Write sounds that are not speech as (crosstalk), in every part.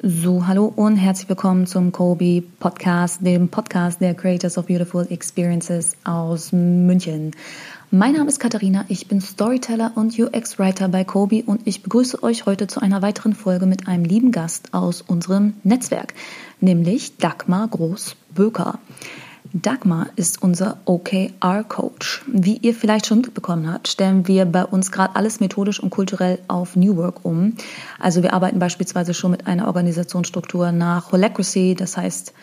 So, hallo und herzlich willkommen zum Kobe Podcast, dem Podcast der Creators of Beautiful Experiences aus München. Mein Name ist Katharina, ich bin Storyteller und UX-Writer bei Kobe und ich begrüße euch heute zu einer weiteren Folge mit einem lieben Gast aus unserem Netzwerk, nämlich Dagmar Groß-Böker. Dagmar ist unser OKR-Coach. Wie ihr vielleicht schon mitbekommen habt, stellen wir bei uns gerade alles methodisch und kulturell auf New Work um. Also wir arbeiten beispielsweise schon mit einer Organisationsstruktur nach Holacracy, das heißt,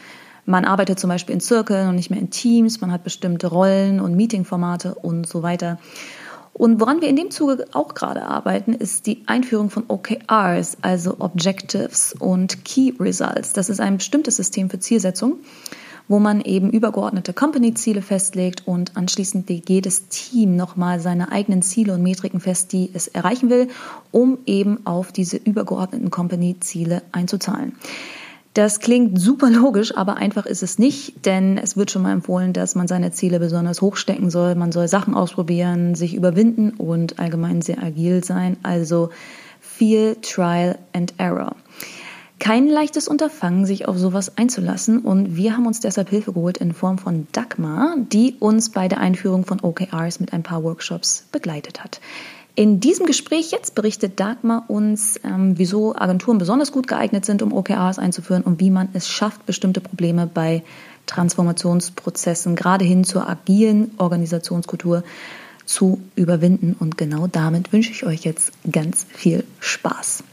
man arbeitet zum Beispiel in Zirkeln und nicht mehr in Teams, man hat bestimmte Rollen und Meetingformate und so weiter. Und woran wir in dem Zuge auch gerade arbeiten, ist die Einführung von OKRs, also Objectives und Key Results. Das ist ein bestimmtes System für Zielsetzung wo man eben übergeordnete Company-Ziele festlegt und anschließend legt jedes Team nochmal seine eigenen Ziele und Metriken fest, die es erreichen will, um eben auf diese übergeordneten Company-Ziele einzuzahlen. Das klingt super logisch, aber einfach ist es nicht, denn es wird schon mal empfohlen, dass man seine Ziele besonders hochstecken soll. Man soll Sachen ausprobieren, sich überwinden und allgemein sehr agil sein. Also viel Trial and Error kein leichtes Unterfangen, sich auf sowas einzulassen. Und wir haben uns deshalb Hilfe geholt in Form von Dagmar, die uns bei der Einführung von OKRs mit ein paar Workshops begleitet hat. In diesem Gespräch jetzt berichtet Dagmar uns, ähm, wieso Agenturen besonders gut geeignet sind, um OKRs einzuführen und wie man es schafft, bestimmte Probleme bei Transformationsprozessen, gerade hin zur agilen Organisationskultur, zu überwinden. Und genau damit wünsche ich euch jetzt ganz viel Spaß.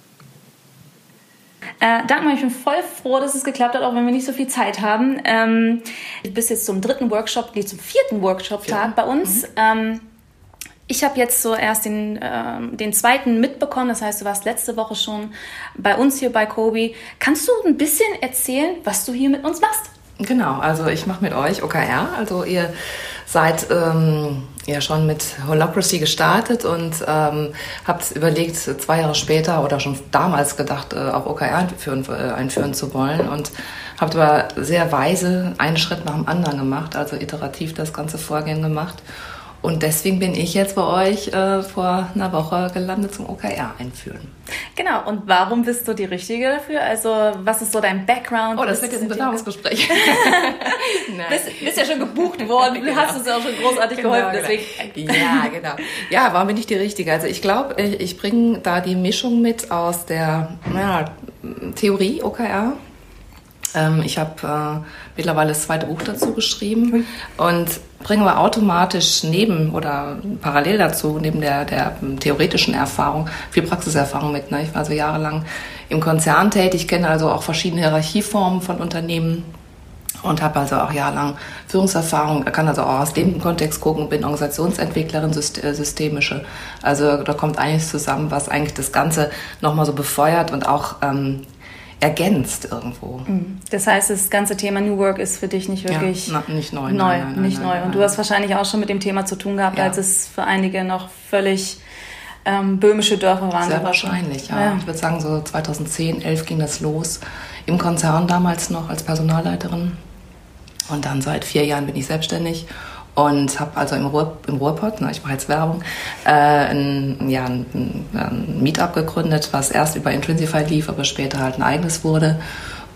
Äh, Dagmar, ich bin voll froh, dass es geklappt hat, auch wenn wir nicht so viel Zeit haben. Ähm, du bist jetzt zum dritten Workshop, nee, zum vierten Workshop-Tag ja. bei uns. Mhm. Ähm, ich habe jetzt so erst den, ähm, den zweiten mitbekommen, das heißt, du warst letzte Woche schon bei uns hier bei Kobe. Kannst du ein bisschen erzählen, was du hier mit uns machst? Genau, also ich mache mit euch OKR. Also ihr seid ähm, ja schon mit Holacracy gestartet und ähm, habt überlegt, zwei Jahre später oder schon damals gedacht, äh, auch OKR einführen, äh, einführen zu wollen und habt aber sehr weise einen Schritt nach dem anderen gemacht, also iterativ das ganze Vorgehen gemacht und deswegen bin ich jetzt bei euch äh, vor einer Woche gelandet zum OKR einführen. Genau, und warum bist du die Richtige dafür? Also, was ist so dein Background? Oh, das wird jetzt ein Bewerbungsgespräch. (laughs) (laughs) bist, bist ja schon gebucht worden, (laughs) du hast uns ja auch schon großartig genau, geholfen, genau. deswegen. Ja, genau. Ja, warum bin ich die Richtige? Also, ich glaube, ich, ich bringe da die Mischung mit aus der ja, Theorie OKR. Ähm, ich habe äh, mittlerweile das zweite Buch dazu geschrieben und bringen wir automatisch neben oder parallel dazu, neben der, der theoretischen Erfahrung, viel Praxiserfahrung mit. Ne? Ich war also jahrelang im Konzern tätig, kenne also auch verschiedene Hierarchieformen von Unternehmen und habe also auch jahrelang Führungserfahrung, kann also auch aus dem Kontext gucken, bin Organisationsentwicklerin, äh, systemische. Also da kommt einiges zusammen, was eigentlich das Ganze nochmal so befeuert und auch ähm, ergänzt irgendwo. Mhm. Das heißt, das ganze Thema New Work ist für dich nicht wirklich ja, na, nicht neu. neu nein, nein, nicht nein, neu. Und du hast wahrscheinlich auch schon mit dem Thema zu tun gehabt, ja. als es für einige noch völlig ähm, böhmische Dörfer waren. Sehr wahrscheinlich, ja. ja. Ich würde sagen, so 2010, 11 ging das los. Im Konzern damals noch als Personalleiterin. Und dann seit vier Jahren bin ich selbstständig und habe also im, Ruhr, im Ruhrpott, ne, ich mache jetzt Werbung, äh, ein, ja, ein, ein Meetup gegründet, was erst über Intrinsify lief, aber später halt ein eigenes wurde.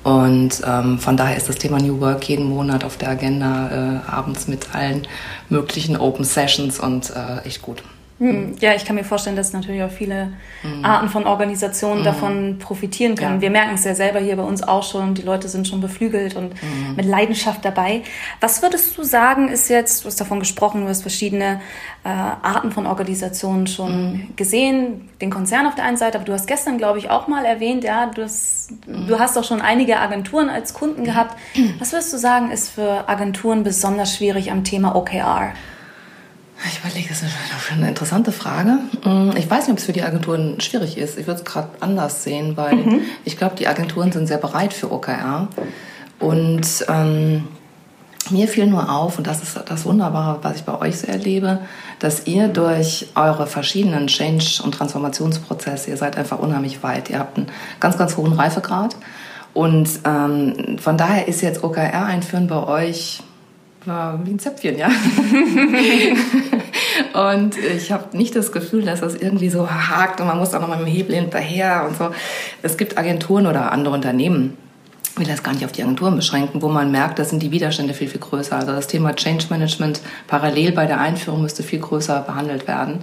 Und ähm, von daher ist das Thema New Work jeden Monat auf der Agenda, äh, abends mit allen möglichen Open Sessions und äh, echt gut. Hm, ja, ich kann mir vorstellen, dass natürlich auch viele mhm. Arten von Organisationen mhm. davon profitieren können. Ja. Wir merken es ja selber hier bei uns auch schon. Die Leute sind schon beflügelt und mhm. mit Leidenschaft dabei. Was würdest du sagen, ist jetzt, du hast davon gesprochen, du hast verschiedene äh, Arten von Organisationen schon mhm. gesehen, den Konzern auf der einen Seite, aber du hast gestern, glaube ich, auch mal erwähnt, ja, du hast, du mhm. hast auch schon einige Agenturen als Kunden gehabt. Was würdest du sagen, ist für Agenturen besonders schwierig am Thema OKR? Ich überlege, das ist eine interessante Frage. Mm, ich weiß nicht, ob es für die Agenturen schwierig ist. Ich würde es gerade anders sehen, weil mhm. ich glaube, die Agenturen sind sehr bereit für OKR. Und ähm, mir fiel nur auf, und das ist das Wunderbare, was ich bei euch so erlebe, dass ihr durch eure verschiedenen Change- und Transformationsprozesse, ihr seid einfach unheimlich weit. Ihr habt einen ganz, ganz hohen Reifegrad. Und ähm, von daher ist jetzt OKR einführen bei euch war wie ein Zäpfchen, ja. (laughs) Und ich habe nicht das Gefühl, dass das irgendwie so hakt und man muss auch noch mal mit dem Hebel hinterher und so. Es gibt Agenturen oder andere Unternehmen, ich will das gar nicht auf die Agenturen beschränken, wo man merkt, da sind die Widerstände viel, viel größer. Also das Thema Change Management parallel bei der Einführung müsste viel größer behandelt werden.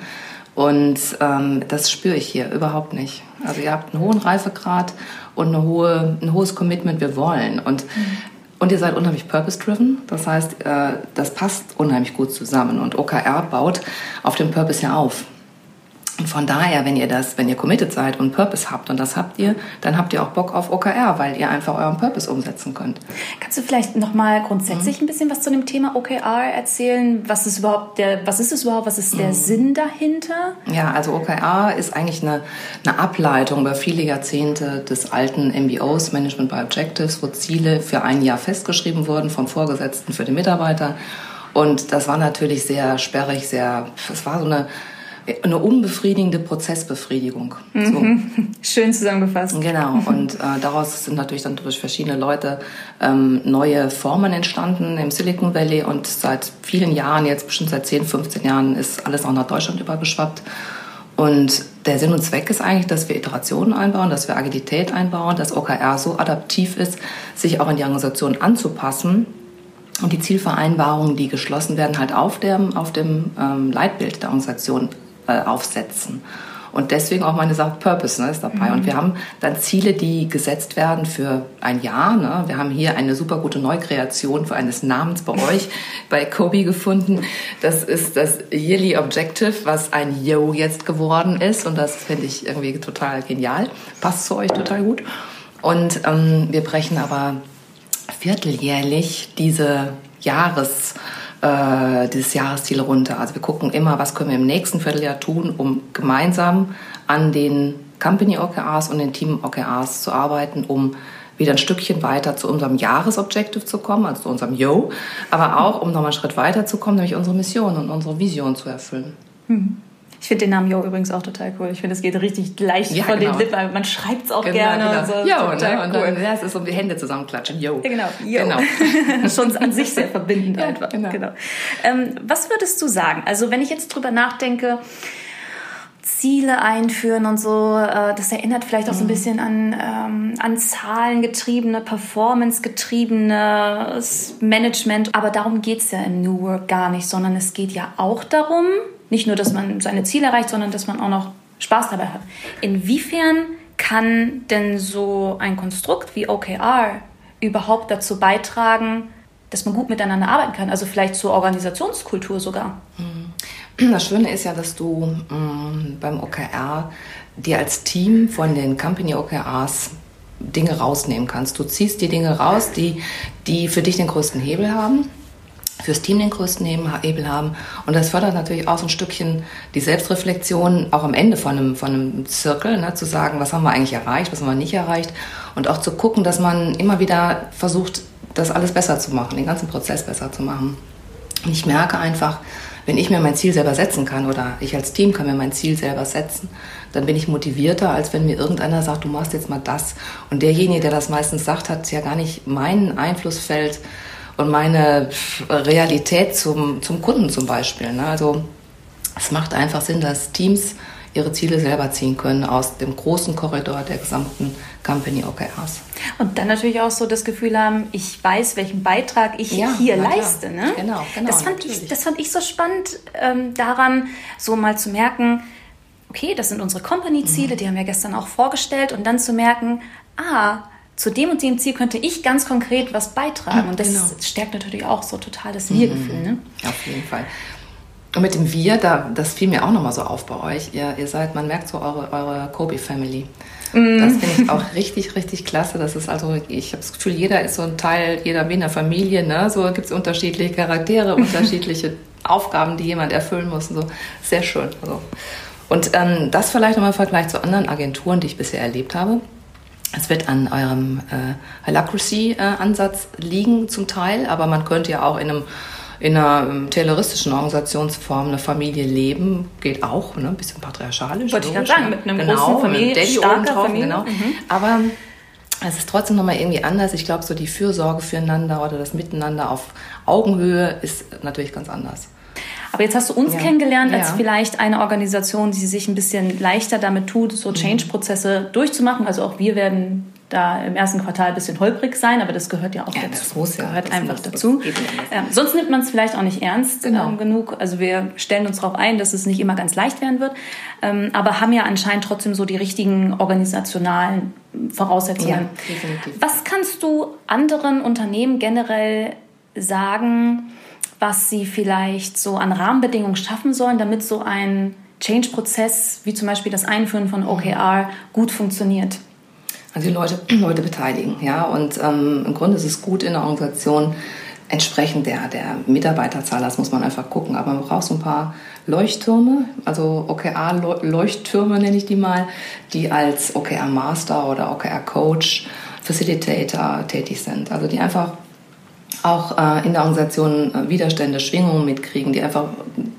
Und ähm, das spüre ich hier überhaupt nicht. Also ihr habt einen hohen Reifegrad und eine hohe, ein hohes Commitment, wir wollen. Und, mhm. Und ihr seid unheimlich purpose-driven. Das heißt, äh, das passt unheimlich gut zusammen. Und OKR baut auf dem Purpose ja auf. Und von daher, wenn ihr das, wenn ihr committed seid und Purpose habt und das habt ihr, dann habt ihr auch Bock auf OKR, weil ihr einfach euren Purpose umsetzen könnt. Kannst du vielleicht noch mal grundsätzlich mhm. ein bisschen was zu dem Thema OKR erzählen? Was ist überhaupt der, was ist es überhaupt? Was ist der mhm. Sinn dahinter? Ja, also OKR ist eigentlich eine, eine Ableitung über viele Jahrzehnte des alten MBOs, Management by Objectives, wo Ziele für ein Jahr festgeschrieben wurden vom Vorgesetzten für den Mitarbeiter. Und das war natürlich sehr sperrig, sehr, es war so eine, eine unbefriedigende Prozessbefriedigung. Mhm. So. (laughs) Schön zusammengefasst. Genau. Und äh, daraus sind natürlich dann durch verschiedene Leute ähm, neue Formen entstanden im Silicon Valley und seit vielen Jahren, jetzt bestimmt seit 10, 15 Jahren, ist alles auch nach Deutschland übergeschwappt. Und der Sinn und Zweck ist eigentlich, dass wir Iterationen einbauen, dass wir Agilität einbauen, dass OKR so adaptiv ist, sich auch in die Organisation anzupassen und die Zielvereinbarungen, die geschlossen werden, halt auf dem, auf dem ähm, Leitbild der Organisation äh, aufsetzen. Und deswegen auch meine Sache Purpose ne, ist dabei. Mhm. Und wir haben dann Ziele, die gesetzt werden für ein Jahr. Ne? Wir haben hier eine super gute Neukreation für eines Namens bei (laughs) euch, bei Kobe gefunden. Das ist das Yearly Objective, was ein Yo jetzt geworden ist. Und das finde ich irgendwie total genial. Passt zu euch total gut. Und ähm, wir brechen aber vierteljährlich diese Jahres äh, dieses Jahresziel runter. Also wir gucken immer, was können wir im nächsten Vierteljahr tun, um gemeinsam an den Company OKRs und den Team OKRs zu arbeiten, um wieder ein Stückchen weiter zu unserem Jahresobjective zu kommen, also zu unserem Yo, aber auch, um nochmal einen Schritt weiter zu kommen, nämlich unsere Mission und unsere Vision zu erfüllen. Mhm. Ich finde den Namen Jo übrigens auch total cool. Ich finde, es geht richtig leicht ja, von genau. den Lippen. Man schreibt es auch genau, gerne. Genau. Und so. Jo, total ne? und cool. dann ja, es ist um die Hände zusammenklatschen. Jo. Ja, genau. Jo. genau. (laughs) Schon an sich sehr verbindend (laughs) ja, einfach. Genau. genau. Ähm, was würdest du sagen? Also wenn ich jetzt drüber nachdenke, Ziele einführen und so. Äh, das erinnert vielleicht auch so ein mhm. bisschen an, ähm, an zahlengetriebene, performancegetriebenes Management. Aber darum geht es ja im New Work gar nicht, sondern es geht ja auch darum, nicht nur, dass man seine Ziele erreicht, sondern dass man auch noch Spaß dabei hat. Inwiefern kann denn so ein Konstrukt wie OKR überhaupt dazu beitragen, dass man gut miteinander arbeiten kann? Also vielleicht zur Organisationskultur sogar. Mhm. Das Schöne ist ja, dass du ähm, beim OKR dir als Team von den Company OKRs Dinge rausnehmen kannst. Du ziehst die Dinge raus, die, die für dich den größten Hebel haben fürs Team den größten Hebel haben. Und das fördert natürlich auch so ein Stückchen die Selbstreflexion, auch am Ende von einem, von einem Zirkel, ne, zu sagen, was haben wir eigentlich erreicht, was haben wir nicht erreicht. Und auch zu gucken, dass man immer wieder versucht, das alles besser zu machen, den ganzen Prozess besser zu machen. Und ich merke einfach, wenn ich mir mein Ziel selber setzen kann oder ich als Team kann mir mein Ziel selber setzen, dann bin ich motivierter, als wenn mir irgendeiner sagt, du machst jetzt mal das. Und derjenige, der das meistens sagt, hat ja gar nicht meinen Einflussfeld und meine Realität zum, zum Kunden zum Beispiel. Ne? Also es macht einfach Sinn, dass Teams ihre Ziele selber ziehen können aus dem großen Korridor der gesamten Company OKRs. Und dann natürlich auch so das Gefühl haben, ich weiß, welchen Beitrag ich ja, hier leiste. Ne? Genau, genau. Das fand, ich, das fand ich so spannend ähm, daran, so mal zu merken, okay, das sind unsere Company-Ziele, mhm. die haben wir gestern auch vorgestellt und dann zu merken, ah, zu dem und dem Ziel könnte ich ganz konkret was beitragen. Und das genau. stärkt natürlich auch so total das Wir-Gefühl. Ne? Auf jeden Fall. Und mit dem Wir, da, das fiel mir auch nochmal so auf bei euch. Ihr, ihr seid, man merkt so eure, eure Kobe-Family. Mm. Das finde ich auch richtig, richtig klasse. Das ist also, ich habe das Gefühl, jeder ist so ein Teil jeder Wiener Familie. Ne? So gibt es unterschiedliche Charaktere, (laughs) unterschiedliche Aufgaben, die jemand erfüllen muss. Und so. Sehr schön. Also. Und ähm, das vielleicht nochmal im Vergleich zu anderen Agenturen, die ich bisher erlebt habe. Es wird an eurem äh, Holacracy-Ansatz liegen zum Teil, aber man könnte ja auch in einem in einer ähm, tayloristischen Organisationsform eine Familie leben, geht auch, ne? ein bisschen patriarchalisch. Wollte ich gerade sagen, mit einem genau, großen Familie, Daddy starker drauf, Familie. Genau. Mhm. Aber es ist trotzdem nochmal irgendwie anders. Ich glaube, so die Fürsorge füreinander oder das Miteinander auf Augenhöhe ist natürlich ganz anders. Aber jetzt hast du uns ja. kennengelernt als ja. vielleicht eine Organisation, die sich ein bisschen leichter damit tut, so mhm. Change-Prozesse durchzumachen. Also auch wir werden da im ersten Quartal ein bisschen holprig sein, aber das gehört ja auch ja, dazu. Das muss ja. gehört das einfach muss, dazu. Ähm, sonst nimmt man es vielleicht auch nicht ernst genau. ähm, genug. Also wir stellen uns darauf ein, dass es nicht immer ganz leicht werden wird, ähm, aber haben ja anscheinend trotzdem so die richtigen organisationalen Voraussetzungen. Ja. Was kannst du anderen Unternehmen generell sagen, was sie vielleicht so an Rahmenbedingungen schaffen sollen, damit so ein Change-Prozess wie zum Beispiel das Einführen von OKR gut funktioniert? Also die Leute, (clears throat) Leute beteiligen, ja. Und ähm, im Grunde ist es gut in der Organisation entsprechend der, der Mitarbeiterzahl, das muss man einfach gucken. Aber man braucht so ein paar Leuchttürme, also OKR-Leuchttürme nenne ich die mal, die als OKR-Master oder OKR-Coach, Facilitator tätig sind. Also die einfach auch äh, in der Organisation äh, Widerstände, Schwingungen mitkriegen, die einfach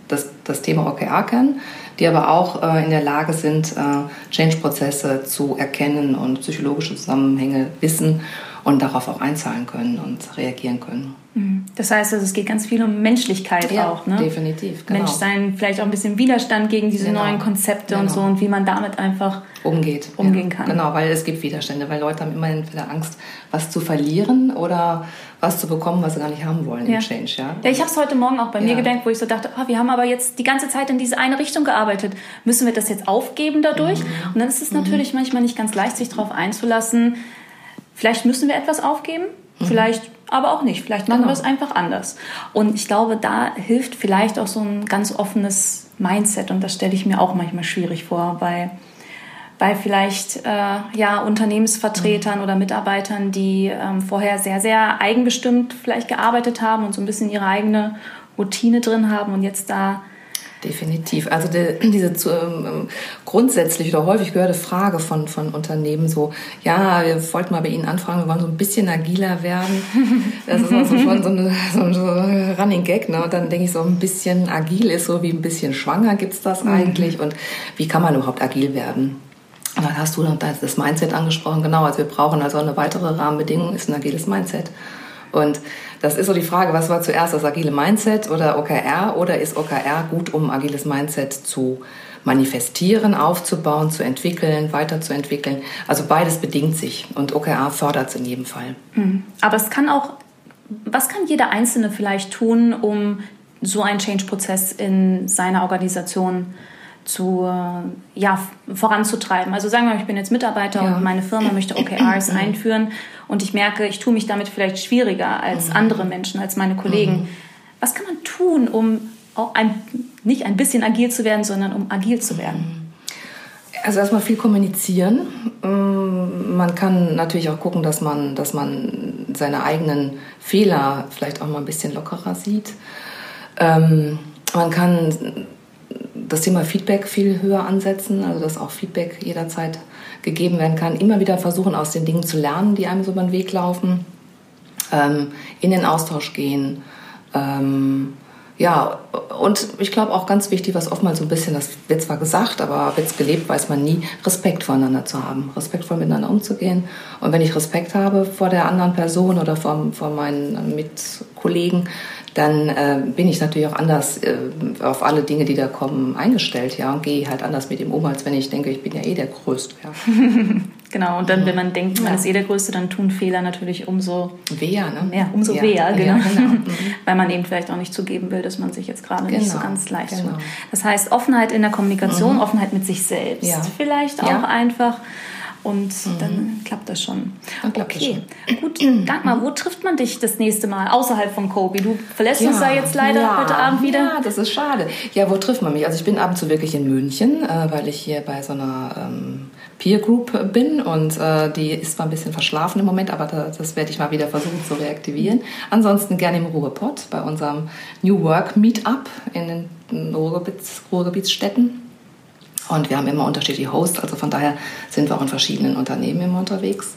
das, das Thema OKR kennen, die aber auch äh, in der Lage sind, äh, Change-Prozesse zu erkennen und psychologische Zusammenhänge wissen und darauf auch einzahlen können und reagieren können. Mhm. Das heißt, also, es geht ganz viel um Menschlichkeit ja, auch, ne? Definitiv. Genau. Menschsein, vielleicht auch ein bisschen Widerstand gegen diese genau. neuen Konzepte genau. und so und wie man damit einfach umgeht. Umgehen ja. kann. Genau, weil es gibt Widerstände, weil Leute haben immer entweder Angst, was zu verlieren oder was zu bekommen, was sie gar nicht haben wollen ja. im Change. Ja, ja ich habe es heute Morgen auch bei mir gedacht, wo ich so dachte, oh, wir haben aber jetzt die ganze Zeit in diese eine Richtung gearbeitet. Müssen wir das jetzt aufgeben dadurch? Mhm. Und dann ist es mhm. natürlich manchmal nicht ganz leicht, sich darauf einzulassen. Vielleicht müssen wir etwas aufgeben, mhm. vielleicht aber auch nicht. Vielleicht machen genau. wir es einfach anders. Und ich glaube, da hilft vielleicht auch so ein ganz offenes Mindset. Und das stelle ich mir auch manchmal schwierig vor, weil bei vielleicht äh, ja, Unternehmensvertretern oder Mitarbeitern, die ähm, vorher sehr, sehr eigenbestimmt vielleicht gearbeitet haben und so ein bisschen ihre eigene Routine drin haben und jetzt da Definitiv. Also die, (clears throat) diese zu, ähm, grundsätzlich oder häufig gehörte Frage von, von Unternehmen so, ja, wir wollten mal bei Ihnen anfragen, wir wollen so ein bisschen agiler werden. Das ist also schon so, eine, so ein Running Gag. Ne? Und dann denke ich so, ein bisschen agil ist so wie ein bisschen schwanger gibt's das mhm. eigentlich. Und wie kann man überhaupt agil werden? Und dann hast du das Mindset angesprochen. Genau, also wir brauchen also eine weitere Rahmenbedingung, ist ein agiles Mindset. Und das ist so die Frage, was war zuerst das agile Mindset oder OKR oder ist OKR gut, um agiles Mindset zu manifestieren, aufzubauen, zu entwickeln, weiterzuentwickeln. Also beides bedingt sich und OKR fördert es in jedem Fall. Mhm. Aber es kann auch, was kann jeder Einzelne vielleicht tun, um so einen Change-Prozess in seiner Organisation zu zu, ja, voranzutreiben. Also sagen wir mal, ich bin jetzt Mitarbeiter ja. und meine Firma möchte OKRs mhm. (clears throat) einführen und ich merke, ich tue mich damit vielleicht schwieriger als mhm. andere Menschen, als meine Kollegen. Mhm. Was kann man tun, um auch ein, nicht ein bisschen agil zu werden, sondern um agil zu werden? Also erstmal viel kommunizieren. Mm, man kann natürlich auch gucken, dass man, dass man seine eigenen Fehler vielleicht auch mal ein bisschen lockerer sieht. Ähm, man kann das Thema Feedback viel höher ansetzen, also dass auch Feedback jederzeit gegeben werden kann. Immer wieder versuchen, aus den Dingen zu lernen, die einem so über den Weg laufen. Ähm, in den Austausch gehen. Ähm, ja, und ich glaube auch ganz wichtig, was oftmals so ein bisschen, das wird zwar gesagt, aber wird es gelebt, weiß man nie, Respekt voreinander zu haben, respektvoll miteinander umzugehen. Und wenn ich Respekt habe vor der anderen Person oder vor, vor meinen Mitkollegen, dann äh, bin ich natürlich auch anders äh, auf alle Dinge, die da kommen, eingestellt, ja, und gehe halt anders mit ihm um, als wenn ich denke, ich bin ja eh der Größte. Ja. (laughs) genau, und dann, wenn man denkt, man ja. ist eh der Größte, dann tun Fehler natürlich umso weher, ne? mehr, umso ja. weher, genau. genau. Mhm. (laughs) Weil man eben vielleicht auch nicht zugeben will, dass man sich jetzt gerade genau. nicht so genau. ganz leicht genau. tut. Das heißt, Offenheit in der Kommunikation, mhm. Offenheit mit sich selbst, vielleicht auch einfach und mhm. dann klappt das schon. Dann klappt okay, das schon. gut. Dagmar, wo trifft man dich das nächste Mal außerhalb von Kobe? Du verlässt ja, uns da jetzt leider ja, heute Abend wieder. Ja, das ist schade. Ja, wo trifft man mich? Also ich bin ab und zu wirklich in München, äh, weil ich hier bei so einer ähm, Peer Group bin und äh, die ist zwar ein bisschen verschlafen im Moment, aber da, das werde ich mal wieder versuchen zu reaktivieren. Ansonsten gerne im Ruhrpott bei unserem New Work Meetup in den Ruhrgebiets, Ruhrgebietsstädten. Und wir haben immer unterschiedliche Hosts, also von daher sind wir auch in verschiedenen Unternehmen immer unterwegs.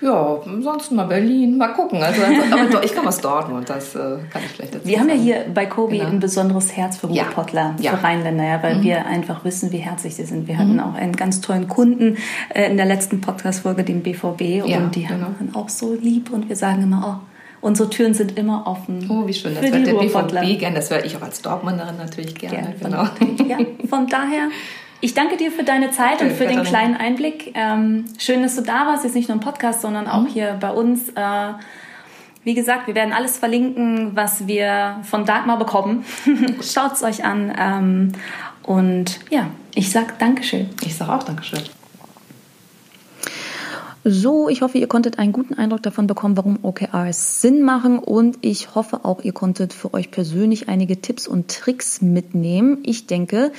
Ja, ansonsten mal Berlin, mal gucken. Also, aber ich komme aus Dortmund, das äh, kann ich vielleicht dazu Wir haben ja hier bei Kobi genau. ein besonderes Herz für Ruhrpottler, ja. für Rheinländer, ja, weil mhm. wir einfach wissen, wie herzlich sie sind. Wir hatten mhm. auch einen ganz tollen Kunden äh, in der letzten Podcast-Folge, den BVB, ja, und die genau. haben auch so lieb und wir sagen immer, oh, Unsere Türen sind immer offen. Oh, wie schön. Das hört der BVB gerne. Das höre ich auch als Dortmunderin natürlich gerne. gerne. Genau. (laughs) ja, von daher ich danke dir für deine Zeit und für den kleinen Einblick. Ähm, schön, dass du da warst, jetzt nicht nur im Podcast, sondern auch mhm. hier bei uns. Äh, wie gesagt, wir werden alles verlinken, was wir von Dagmar bekommen. (laughs) Schaut es euch an. Ähm, und ja, ich sag Dankeschön. Ich sag auch Dankeschön. So, ich hoffe, ihr konntet einen guten Eindruck davon bekommen, warum OKRs Sinn machen und ich hoffe auch, ihr konntet für euch persönlich einige Tipps und Tricks mitnehmen. Ich denke,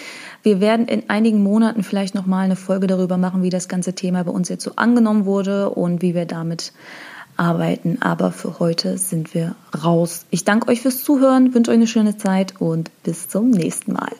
wir werden in einigen Monaten vielleicht noch mal eine Folge darüber machen, wie das ganze Thema bei uns jetzt so angenommen wurde und wie wir damit arbeiten. Aber für heute sind wir raus. Ich danke euch fürs Zuhören, wünsche euch eine schöne Zeit und bis zum nächsten Mal.